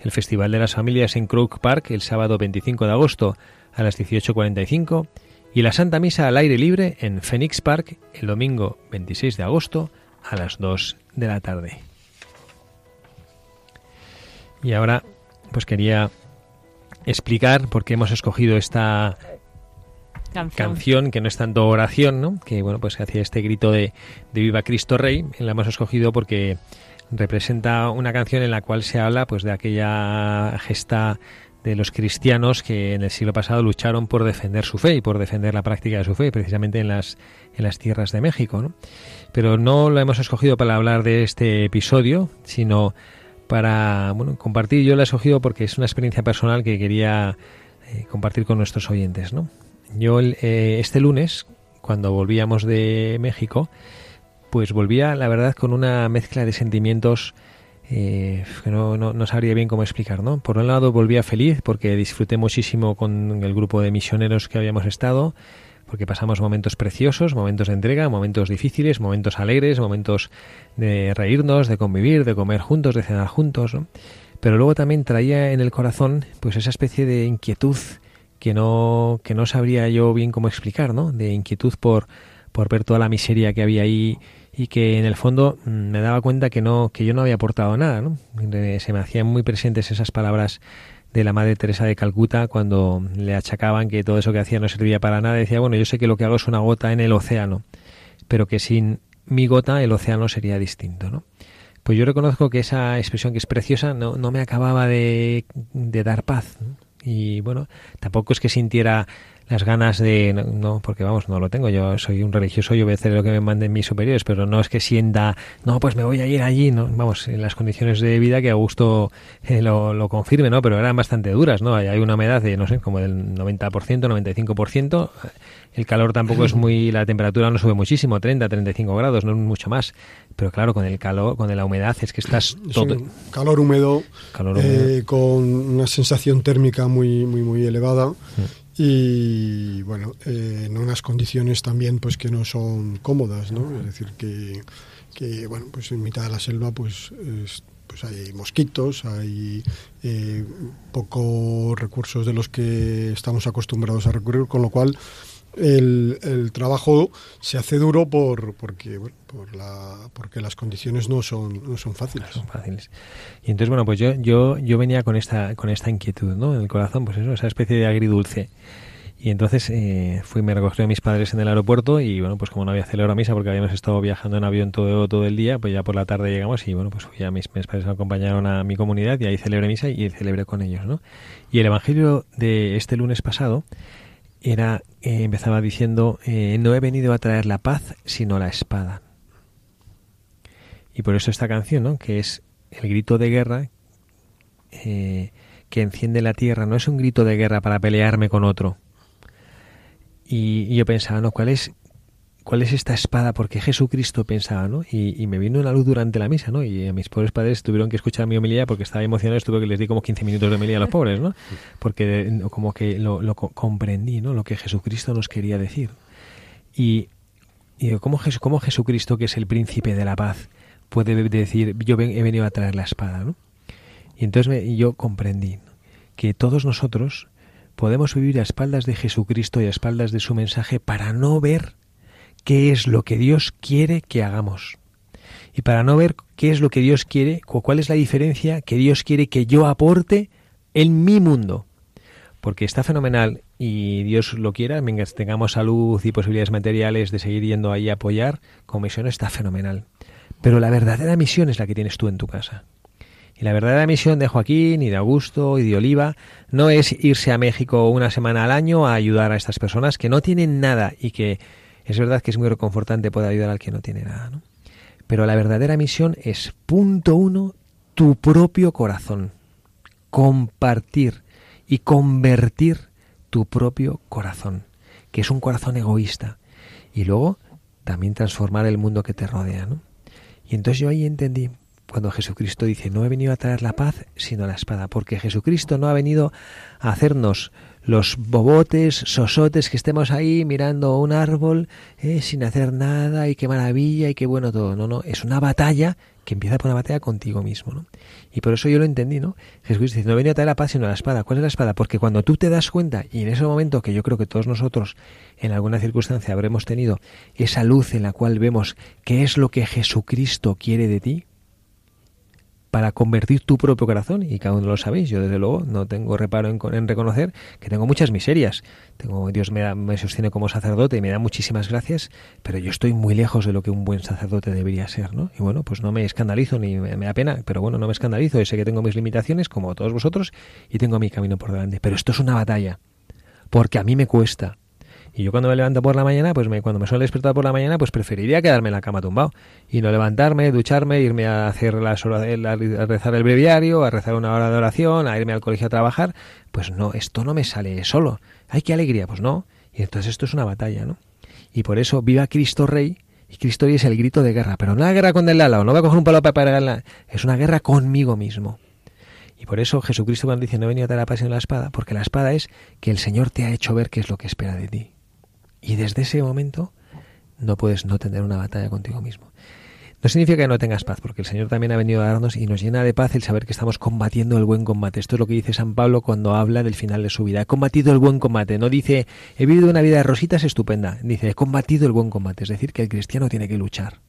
El Festival de las Familias en Crook Park el sábado 25 de agosto a las 18.45 y la Santa Misa al aire libre en Phoenix Park el domingo 26 de agosto a las 2 de la tarde. Y ahora pues quería explicar por qué hemos escogido esta canción. que no es tanto oración, ¿no? que bueno pues hacía este grito de, de Viva Cristo Rey, la hemos escogido porque representa una canción en la cual se habla pues de aquella gesta de los cristianos que en el siglo pasado lucharon por defender su fe y por defender la práctica de su fe, precisamente en las, en las tierras de México. ¿no? Pero no lo hemos escogido para hablar de este episodio, sino para bueno, compartir. Yo lo he escogido porque es una experiencia personal que quería eh, compartir con nuestros oyentes. ¿no? Yo eh, este lunes, cuando volvíamos de México, pues volvía, la verdad, con una mezcla de sentimientos eh, que no, no, sabría bien cómo explicar, ¿no? Por un lado volvía feliz porque disfruté muchísimo con el grupo de misioneros que habíamos estado, porque pasamos momentos preciosos, momentos de entrega, momentos difíciles, momentos alegres, momentos de reírnos, de convivir, de comer juntos, de cenar juntos, ¿no? Pero luego también traía en el corazón pues esa especie de inquietud que no, que no sabría yo bien cómo explicar, ¿no? De inquietud por, por ver toda la miseria que había ahí y que en el fondo mm, me daba cuenta que no que yo no había aportado nada ¿no? se me hacían muy presentes esas palabras de la madre Teresa de Calcuta cuando le achacaban que todo eso que hacía no servía para nada decía bueno yo sé que lo que hago es una gota en el océano pero que sin mi gota el océano sería distinto ¿no? pues yo reconozco que esa expresión que es preciosa no, no me acababa de, de dar paz y bueno tampoco es que sintiera las ganas de no, porque vamos no lo tengo yo soy un religioso y obedecer lo que me manden mis superiores pero no es que sienta no pues me voy a ir allí no vamos en las condiciones de vida que a gusto eh, lo, lo, confirme no pero eran bastante duras no hay, una humedad de no sé como del 90% 95% el calor tampoco es muy la temperatura no sube muchísimo 30 35 grados no es mucho más pero claro con el calor con la humedad es que estás todo calor húmedo, eh, con una sensación térmica muy muy muy elevada mm y bueno, eh, en unas condiciones también pues que no son cómodas, ¿no? Es decir, que, que bueno, pues en mitad de la selva pues, pues hay mosquitos, hay eh, pocos recursos de los que estamos acostumbrados a recurrir, con lo cual el, trabajo se hace duro por porque por la porque las condiciones no son no son fáciles. Y entonces bueno pues yo yo yo venía con esta con esta inquietud no en el corazón pues eso esa especie de agridulce. Y entonces eh, fui me recogió a mis padres en el aeropuerto y bueno pues como no había celebrado misa porque habíamos estado viajando en avión todo todo el día pues ya por la tarde llegamos y bueno pues ya mis, mis padres acompañaron a mi comunidad y ahí celebré misa y celebré con ellos no y el evangelio de este lunes pasado era eh, empezaba diciendo eh, no he venido a traer la paz sino la espada y por eso esta canción no que es el grito de guerra eh, que enciende la tierra no es un grito de guerra para pelearme con otro. Y, y yo pensaba no cuál es ¿cuál es esta espada? Porque Jesucristo pensaba, ¿no? Y, me vino una luz durante la misa, ¿no? Y a mis pobres padres tuvieron que escuchar mi homilía porque estaba emocionado, estuve que les di como 15 minutos de homilía a los pobres, ¿no? Porque como que lo, comprendí, ¿no? Lo que Jesucristo nos quería decir. Y, y ¿cómo, ¿cómo Jesucristo, que es el príncipe de la paz, puede decir, yo he venido a traer la espada, ¿no? Y entonces yo comprendí que todos nosotros podemos vivir a espaldas de Jesucristo y a espaldas de su mensaje para no ver qué es lo que Dios quiere que hagamos. Y para no ver qué es lo que Dios quiere, cuál es la diferencia que Dios quiere que yo aporte en mi mundo. Porque está fenomenal y Dios lo quiera, mientras tengamos salud y posibilidades materiales de seguir yendo ahí a apoyar, como misión está fenomenal. Pero la verdadera misión es la que tienes tú en tu casa. Y la verdadera misión de Joaquín y de Augusto y de Oliva no es irse a México una semana al año a ayudar a estas personas que no tienen nada y que es verdad que es muy reconfortante poder ayudar al que no tiene nada. ¿no? Pero la verdadera misión es, punto uno, tu propio corazón. Compartir y convertir tu propio corazón, que es un corazón egoísta. Y luego también transformar el mundo que te rodea. ¿no? Y entonces yo ahí entendí, cuando Jesucristo dice, no he venido a traer la paz, sino la espada, porque Jesucristo no ha venido a hacernos los bobotes, sosotes, que estemos ahí mirando un árbol eh, sin hacer nada y qué maravilla y qué bueno todo. No, no, es una batalla que empieza por una batalla contigo mismo. ¿no? Y por eso yo lo entendí, ¿no? Jesucristo dice, no he venido a traer la paz sino la espada. ¿Cuál es la espada? Porque cuando tú te das cuenta, y en ese momento que yo creo que todos nosotros en alguna circunstancia habremos tenido esa luz en la cual vemos qué es lo que Jesucristo quiere de ti, para convertir tu propio corazón, y cada uno lo sabéis, yo desde luego no tengo reparo en, reconocer que tengo muchas miserias. Tengo, Dios me, me sostiene como sacerdote y me da muchísimas gracias, pero yo estoy muy lejos de lo que un buen sacerdote debería ser, ¿no? Y bueno, pues no me escandalizo ni me, me da pena, pero bueno, no me escandalizo y sé que tengo mis limitaciones, como todos vosotros, y tengo mi camino por delante. Pero esto es una batalla, porque a mí me cuesta, y yo cuando me levanto por la mañana, pues me, cuando me suelo despertar por la mañana, pues preferiría quedarme en la cama tumbado y no levantarme, ducharme, irme a hacer las horas, a rezar el breviario, a rezar una hora de oración, a irme al colegio a trabajar. Pues no, esto no me sale solo. ¡Ay, qué alegría! Pues no. Y entonces esto es una batalla, ¿no? Y por eso, viva Cristo Rey, y Cristo Rey es el grito de guerra, pero no una guerra con el lado, no voy a coger un palo para pegarla, es una guerra conmigo mismo. Y por eso Jesucristo cuando dice no he venido a dar la pasión de la espada, porque la espada es que el Señor te ha hecho ver qué es lo que espera de ti. Y desde ese momento no puedes no tener una batalla contigo mismo. No significa que no tengas paz, porque el Señor también ha venido a darnos y nos llena de paz el saber que estamos combatiendo el buen combate. Esto es lo que dice San Pablo cuando habla del final de su vida. He combatido el buen combate. No dice, he vivido una vida de rositas estupenda. Dice, he combatido el buen combate. Es decir, que el cristiano tiene que luchar.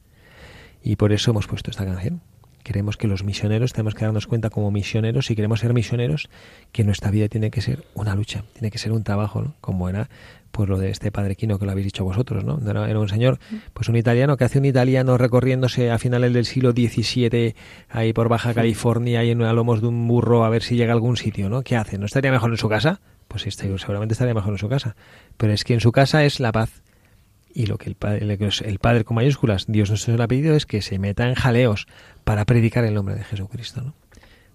Y por eso hemos puesto esta canción. Queremos que los misioneros, tenemos que darnos cuenta como misioneros, si queremos ser misioneros, que nuestra vida tiene que ser una lucha, tiene que ser un trabajo, ¿no? como era pues lo de este padre Quino que lo habéis dicho vosotros, ¿no? Era, un señor, pues un italiano que hace un italiano recorriéndose a finales del siglo XVII ahí por Baja California y en a lomos de un burro a ver si llega a algún sitio, ¿no? ¿Qué hace? ¿No estaría mejor en su casa? Pues sí, seguramente estaría mejor en su casa. Pero es que en su casa es la paz. Y lo que el padre, el padre con mayúsculas, Dios nos ha pedido es que se meta en jaleos para predicar el nombre de Jesucristo, ¿no?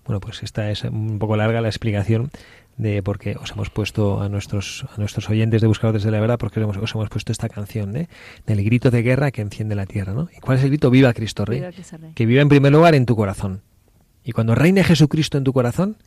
Bueno, pues esta es un poco larga la explicación de porque os hemos puesto a nuestros a nuestros oyentes de Buscadores de la Verdad porque os hemos puesto esta canción ¿eh? del grito de guerra que enciende la tierra ¿no? ¿y cuál es el grito? Viva Cristo Rey. que viva en primer lugar en tu corazón y cuando reine Jesucristo en tu corazón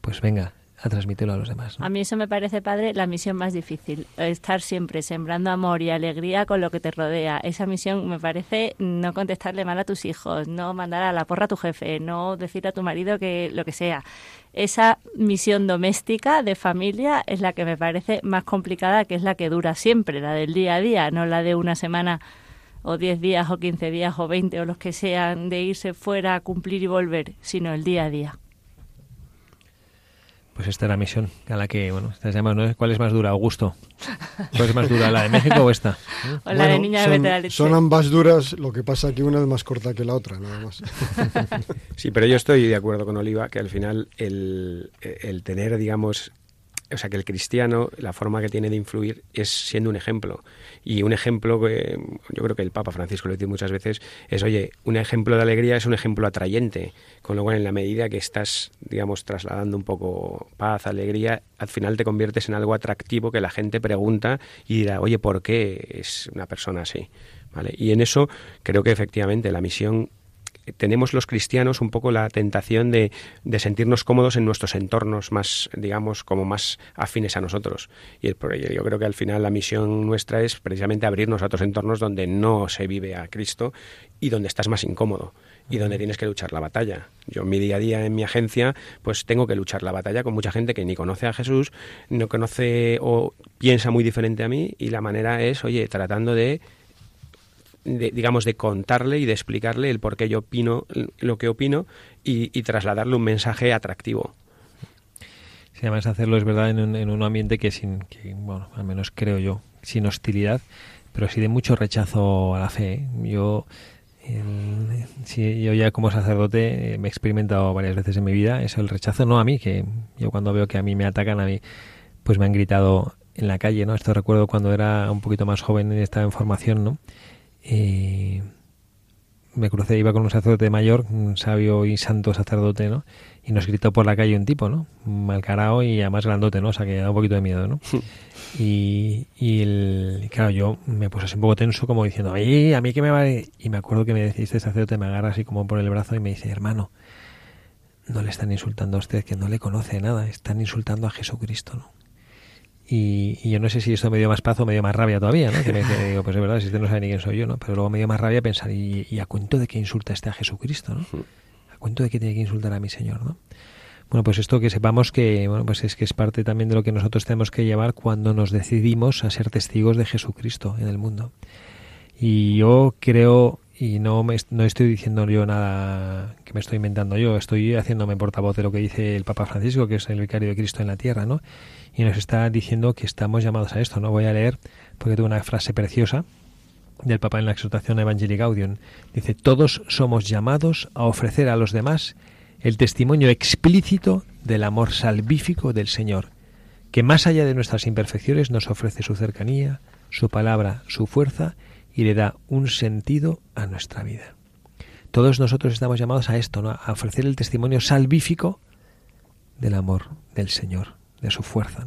pues venga a transmitirlo a los demás. A mí eso me parece, padre, la misión más difícil. Estar siempre sembrando amor y alegría con lo que te rodea. Esa misión me parece no contestarle mal a tus hijos, no mandar a la porra a tu jefe, no decir a tu marido que lo que sea. Esa misión doméstica de familia es la que me parece más complicada, que es la que dura siempre, la del día a día, no la de una semana o 10 días o 15 días o 20 o los que sean de irse fuera a cumplir y volver, sino el día a día. Pues esta es la misión a la que, bueno, esta se llama, ¿no? ¿cuál es más dura, Augusto? ¿Cuál es más dura, la de México o esta? O la de Niña son, de leche. Son ambas duras, lo que pasa que una es más corta que la otra, nada más. Sí, pero yo estoy de acuerdo con Oliva que al final el, el tener, digamos, o sea, que el cristiano, la forma que tiene de influir es siendo un ejemplo. Y un ejemplo que yo creo que el Papa Francisco lo dice muchas veces es, oye, un ejemplo de alegría es un ejemplo atrayente. Con lo cual, en la medida que estás, digamos, trasladando un poco paz, alegría, al final te conviertes en algo atractivo que la gente pregunta y dirá, oye, ¿por qué es una persona así? ¿Vale? Y en eso creo que efectivamente la misión tenemos los cristianos un poco la tentación de, de, sentirnos cómodos en nuestros entornos más, digamos, como más afines a nosotros. Y el, yo creo que al final la misión nuestra es precisamente abrirnos a otros entornos donde no se vive a Cristo y donde estás más incómodo y donde tienes que luchar la batalla. Yo en mi día a día en mi agencia, pues tengo que luchar la batalla con mucha gente que ni conoce a Jesús, no conoce o piensa muy diferente a mí y la manera es, oye, tratando de de, digamos, de contarle y de explicarle el por qué yo opino lo que opino y, trasladarle un mensaje atractivo. Sí, además hacerlo es verdad en un, en un ambiente que sin, que, bueno, al menos creo yo, sin hostilidad, pero sí de mucho rechazo a la fe. ¿eh? Yo si yo ya como sacerdote eh, me he experimentado varias veces en mi vida, es el rechazo no a mí, que yo cuando veo que a mí me atacan, a mí, pues me han gritado en la calle, ¿no? Esto recuerdo cuando era un poquito más joven y estaba en formación, ¿no? Eh, me crucé, iba con un sacerdote mayor, un sabio y santo sacerdote, ¿no? Y nos gritó por la calle un tipo, ¿no? Malcarao y además grandote, ¿no? O sea, que da un poquito de miedo, ¿no? y, y el, claro, yo me puse así un poco tenso como diciendo, ay, a mí que me va... Y me acuerdo que me decía este sacerdote, me agarra así como por el brazo y me dice, hermano, no le están insultando a usted, que no le conoce nada, están insultando a Jesucristo, ¿no? Y, yo no sé si esto me dio más paz o me dio más rabia todavía, ¿no? Que me digo, pues es verdad, si usted no sabe ni quién soy yo, ¿no? Pero luego me dio más rabia pensar, ¿y, a cuento de que insulta este a Jesucristo, ¿no? ¿A cuento de que tiene que insultar a mi Señor, ¿no? Bueno, pues esto que sepamos que, bueno, pues es que es parte también de lo que nosotros tenemos que llevar cuando nos decidimos a ser testigos de Jesucristo en el mundo. Y yo creo, y no, me, no estoy diciendo yo nada que me estoy inventando yo, estoy haciéndome portavoz de lo que dice el Papa Francisco, que es el vicario de Cristo en la tierra, ¿no? y nos está diciendo que estamos llamados a esto. No voy a leer porque tengo una frase preciosa del Papa en la exhortación Evangelii Gaudium. Dice, todos somos llamados a ofrecer a los demás el testimonio explícito del amor salvífico del Señor, que más allá de nuestras imperfecciones nos ofrece su cercanía, su palabra, su fuerza y le da un sentido a nuestra vida. Todos nosotros estamos llamados a esto, ¿no? a ofrecer el testimonio salvífico del amor del Señor de su fuerza.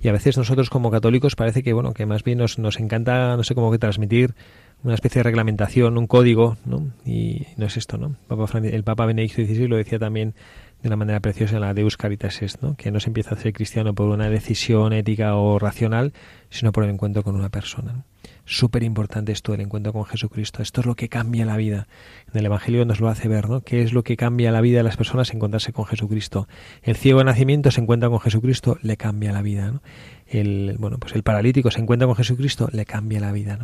Y a veces nosotros como católicos parece que bueno que más bien nos, nos encanta no sé cómo que transmitir una especie de reglamentación, un código, ¿no? Y no es esto, ¿no? El Papa Benedicto XVI lo decía también de una manera preciosa en la Deus Caritas Est, ¿no? Que no se empieza a ser cristiano por una decisión ética o racional, sino por el encuentro con una persona. Súper importante esto del encuentro con Jesucristo. Esto es lo que cambia la vida. En el Evangelio nos lo hace ver, ¿no? ¿Qué es lo que cambia la vida de las personas? Encontrarse con Jesucristo. El ciego de nacimiento se encuentra con Jesucristo, le cambia la vida. El, bueno, pues el paralítico se encuentra con Jesucristo, le cambia la vida.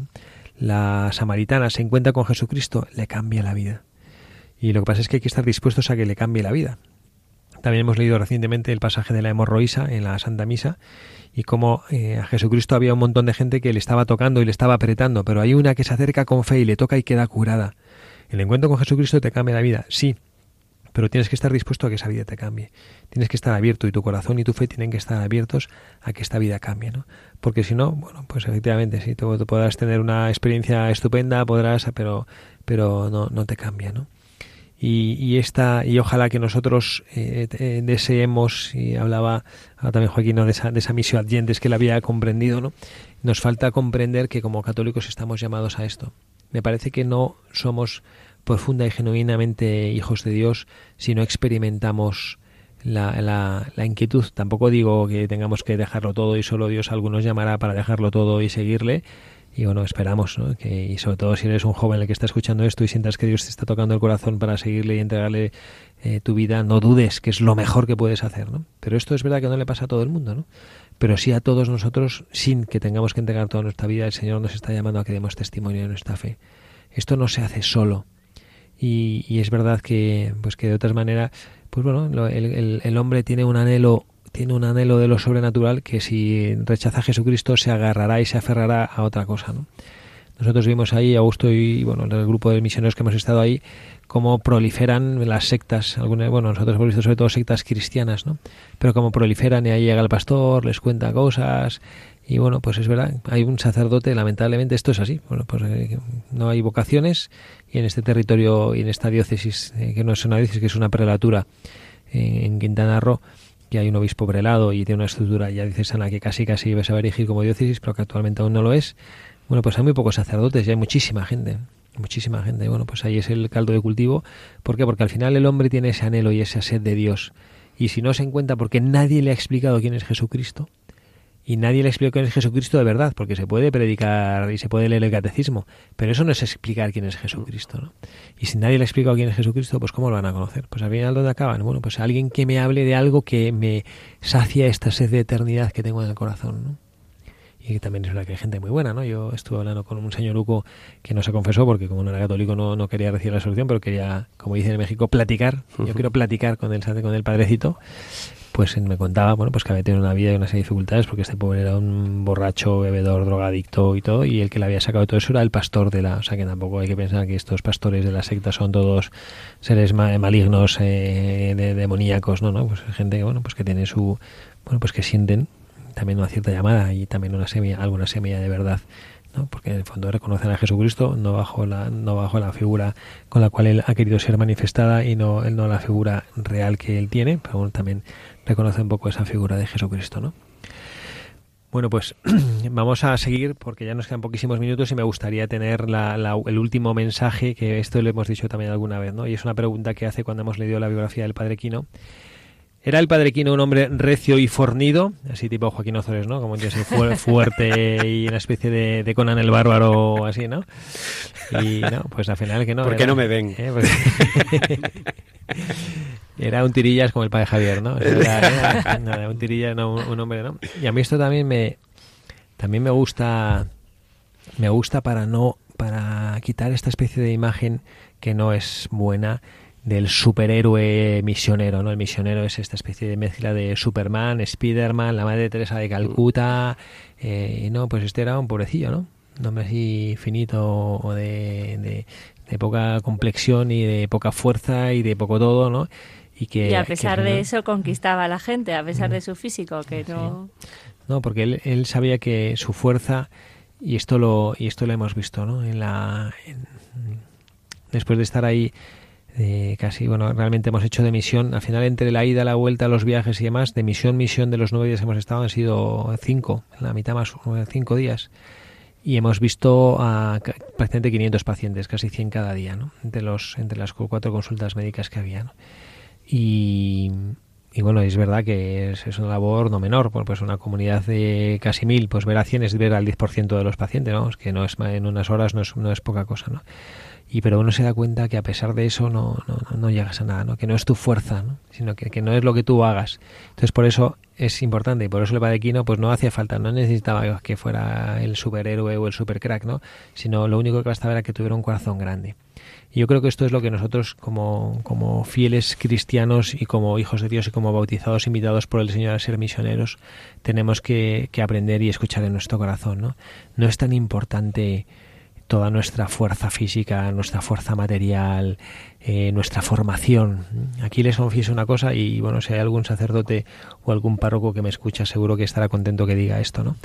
La samaritana se encuentra con Jesucristo, le cambia la vida. Y lo que pasa es que hay que estar dispuestos a que le cambie la vida. También hemos leído recientemente el pasaje de la hemorroísa en la Santa Misa y cómo eh, a Jesucristo había un montón de gente que le estaba tocando y le estaba apretando, pero hay una que se acerca con fe y le toca y queda curada. El encuentro con Jesucristo te cambia la vida, sí, pero tienes que estar dispuesto a que esa vida te cambie. Tienes que estar abierto y tu corazón y tu fe tienen que estar abiertos a que esta vida cambie, ¿no? Porque si no, bueno, pues efectivamente sí, tú, podrás tener una experiencia estupenda, podrás, pero, pero no, no te cambia, ¿no? Y, esta y ojalá que nosotros eh, eh, deseemos y hablaba también Joaquín de esa, de esa misión adyentes que él había comprendido no nos falta comprender que como católicos estamos llamados a esto. Me parece que no somos profunda y genuinamente hijos de Dios si no experimentamos la, la, la, inquietud. Tampoco digo que tengamos que dejarlo todo y solo Dios algunos llamará para dejarlo todo y seguirle, y bueno, esperamos, ¿no? Que, y sobre todo si eres un joven el que está escuchando esto y sientas que Dios te está tocando el corazón para seguirle y entregarle eh, tu vida, no dudes que es lo mejor que puedes hacer, ¿no? Pero esto es verdad que no le pasa a todo el mundo, ¿no? Pero sí a todos nosotros, sin que tengamos que entregar toda nuestra vida, el Señor nos está llamando a que demos testimonio de nuestra fe. Esto no se hace solo. Y, y es verdad que, pues que de otras maneras, pues bueno, el, el, el hombre tiene un anhelo tiene un anhelo de lo sobrenatural que si rechaza a Jesucristo se agarrará y se aferrará a otra cosa. ¿no? Nosotros vimos ahí, Augusto y bueno, el grupo de misioneros que hemos estado ahí, cómo proliferan las sectas, algunas, bueno, nosotros hemos visto sobre todo sectas cristianas, ¿no? Pero cómo proliferan y ahí llega el pastor, les cuenta cosas y bueno, pues es verdad, hay un sacerdote, lamentablemente esto es así, bueno, pues eh, no hay vocaciones y en este territorio y en esta diócesis, eh, que no es una diócesis, que es una prelatura eh, en Quintana Roo, que hay un obispo prelado y tiene una estructura, ya dice Sana, que casi casi va a erigir como diócesis, pero que actualmente aún no lo es. Bueno, pues hay muy pocos sacerdotes y hay muchísima gente, muchísima gente. Bueno, pues ahí es el caldo de cultivo. ¿Por qué? Porque al final el hombre tiene ese anhelo y esa sed de Dios. Y si no se encuentra porque nadie le ha explicado quién es Jesucristo, y nadie le explica quién es Jesucristo de verdad, porque se puede predicar y se puede leer el catecismo, pero eso no es explicar quién es Jesucristo, ¿no? Y si nadie le ha explicado quién es Jesucristo, pues ¿cómo lo van a conocer? Pues al final, ¿dónde acaban? Bueno, pues alguien que me hable de algo que me sacia esta sed de eternidad que tengo en el corazón, ¿no? y también es verdad que hay gente muy buena, ¿no? Yo estuve hablando con un señor Uco que no se confesó porque como no era católico no, no quería recibir la solución, pero quería, como dicen en México, platicar. Yo quiero platicar con el, con el padrecito pues me contaba, bueno, pues que había tenido una vida y una serie de dificultades porque este pobre era un borracho, bebedor, drogadicto y todo, y el que le había sacado todo eso era el pastor de la, o sea que tampoco hay que pensar que estos pastores de la secta son todos seres malignos, eh, demoníacos, no, no, pues gente bueno, pues que tiene su, bueno, pues que sienten también una cierta llamada y también una semilla, alguna semilla de verdad ¿no? porque en el fondo reconocen a Jesucristo no bajo la no bajo la figura con la cual él ha querido ser manifestada y no no la figura real que él tiene pero bueno, también reconoce un poco esa figura de Jesucristo no bueno, pues vamos a seguir porque ya nos quedan poquísimos minutos y me gustaría tener la, el último mensaje, que esto lo hemos dicho también alguna vez, ¿no? Y es una pregunta que hace cuando hemos leído la biografía del Padre Quino, era el padre Quino un hombre recio y fornido, así tipo Joaquín Ozores, ¿no? Como un fuerte y una especie de, Conan el bárbaro, así, ¿no? Y no, pues al final que no. ¿Por qué no me ven? ¿eh? Pues era un tirillas como el padre Javier, ¿no? Era, un tirillas, no, un, hombre, ¿no? Y a mí esto también me, también me gusta, me gusta para no, para quitar esta especie de imagen que no es buena del superhéroe misionero, ¿no? El misionero es esta especie de mezcla de Superman, Spiderman, la madre de Teresa de Calcuta, eh, y no, pues este era un pobrecillo, ¿no? Un hombre así finito o de, de, poca complexión y de poca fuerza y de poco todo, ¿no? Y, que, a pesar de eso conquistaba a la gente, a pesar de su físico, que no... No, porque él, él, sabía que su fuerza, y esto lo, y esto lo hemos visto, ¿no? En la... después de estar ahí casi, bueno, realmente hemos hecho de misión, al final entre la ida, la vuelta, los viajes y demás, de misión, misión de los nueve días que hemos estado han sido cinco, la mitad más, cinco días. Y hemos visto a prácticamente 500 pacientes, casi 100 cada día, ¿no? Entre, los, entre las cuatro consultas médicas que había, Y, bueno, es verdad que es, una labor no menor, pues una comunidad de casi mil, pues ver a 100 es ver al 10% de los pacientes, ¿no? Es que no es en unas horas no es, no es poca cosa, ¿no? Y pero uno se da cuenta que a pesar de eso no, no, no llegas a nada, ¿no? que no es tu fuerza, ¿no? sino que, que, no es lo que tú hagas. Entonces por eso es importante y por eso el Padre Quino pues no hacía falta, no necesitaba que fuera el superhéroe o el supercrack, ¿no? sino lo único que bastaba era que tuviera un corazón grande. Y yo creo que esto es lo que nosotros como, como fieles cristianos y como hijos de Dios y como bautizados invitados por el Señor a ser misioneros tenemos que, que aprender y escuchar en nuestro corazón. No, no es tan importante toda nuestra fuerza física, nuestra fuerza material, eh, nuestra formación. Aquí les confieso una cosa y bueno, si hay algún sacerdote o algún párroco que me escucha, seguro que estará contento que diga esto, ¿no?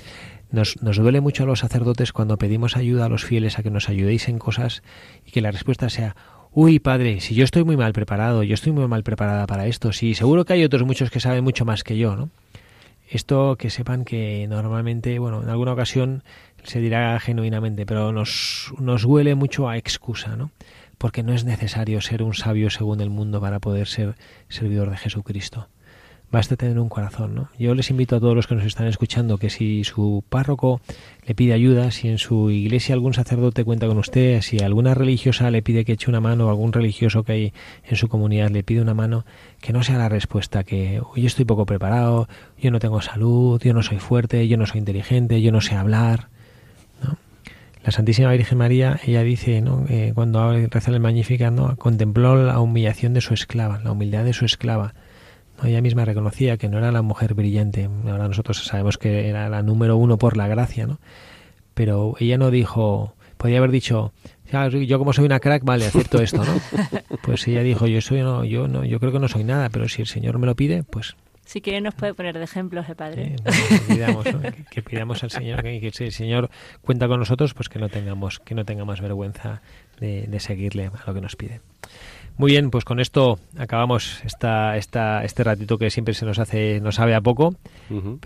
Nos, nos duele mucho a los sacerdotes cuando pedimos ayuda a los fieles a que nos ayudéis en cosas y que la respuesta sea Uy, padre, si yo estoy muy mal preparado, yo estoy muy mal preparada para esto, sí, seguro que hay otros muchos que saben mucho más que yo, ¿no? Esto que sepan que normalmente, bueno, en alguna ocasión se dirá genuinamente, pero nos, nos huele mucho a excusa, ¿no? Porque no es necesario ser un sabio según el mundo para poder ser servidor de Jesucristo. Basta tener un corazón, ¿no? Yo les invito a todos los que nos están escuchando que si su párroco le pide ayuda, si en su iglesia algún sacerdote cuenta con usted, si alguna religiosa le pide que eche una mano, algún religioso que hay en su comunidad le pide una mano, que no sea la respuesta que yo estoy poco preparado, yo no tengo salud, yo no soy fuerte, yo no soy inteligente, yo no sé hablar. La Santísima Virgen María, ella dice, ¿no? Eh, cuando reza el Magnífica, ¿no? contempló la humillación de su esclava, la humildad de su esclava. Ella misma reconocía que no era la mujer brillante. Ahora nosotros sabemos que era la número uno por la gracia, ¿no? Pero ella no dijo, podía haber dicho, yo como soy una crack, vale, acepto esto, ¿no? Pues ella dijo, yo soy no, yo no, yo creo que no soy nada, pero si el Señor me lo pide, pues si quiere nos puede poner de ejemplos, ¿eh, Padre? que, pidamos, al Señor que, si el Señor cuenta con nosotros, pues que no tengamos, que no tengamos vergüenza de, de seguirle a lo que nos pide. Muy bien, pues con esto acabamos esta, esta, este ratito que siempre se nos hace, nos sabe a poco.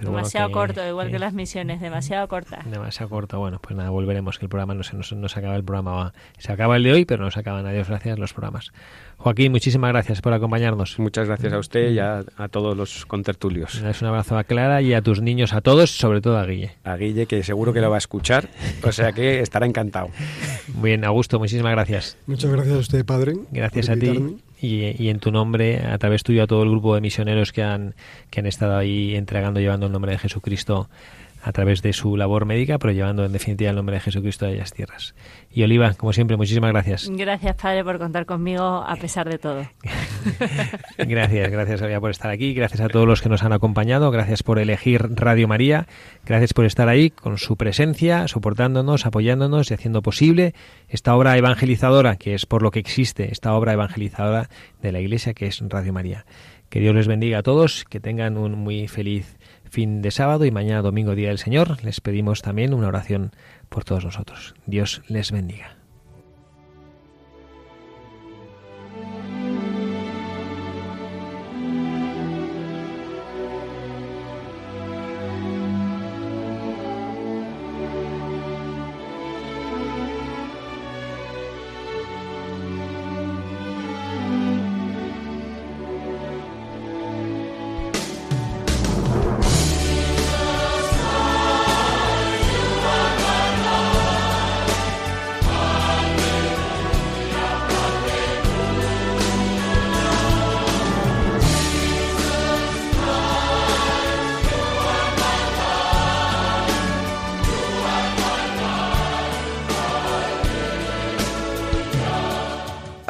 demasiado corto, igual que las misiones, demasiado corta. Demasiado corto, bueno, pues nada, volveremos, que el programa no se nos, nos acaba el programa, se acaba el de hoy, pero no se acaban, adiós, gracias, los programas. Joaquín, muchísimas gracias por acompañarnos. Muchas gracias a usted y a, todos los contertulios. Es un abrazo a Clara y a tus niños, a todos, sobre todo a Guille. A Guille, que seguro que lo va a escuchar, o sea que estará encantado. Muy bien, Augusto, muchísimas gracias. Muchas gracias a usted, padre. Gracias a ti. Y, y, en tu nombre, a través tuyo, a todo el grupo de misioneros que han, que han estado ahí entregando, llevando el nombre de Jesucristo a través de su labor médica, pero llevando en definitiva el nombre de Jesucristo a aquellas tierras. Y Oliva, como siempre, muchísimas gracias. Gracias, Padre, por contar conmigo a pesar de todo. gracias, gracias, Oliva, por estar aquí. Gracias a todos los que nos han acompañado. Gracias por elegir Radio María. Gracias por estar ahí con su presencia, soportándonos, apoyándonos y haciendo posible esta obra evangelizadora, que es por lo que existe, esta obra evangelizadora de la Iglesia, que es Radio María. Que Dios les bendiga a todos, que tengan un muy feliz fin de sábado y mañana domingo día del Señor. Les pedimos también una oración por todos nosotros. Dios les bendiga.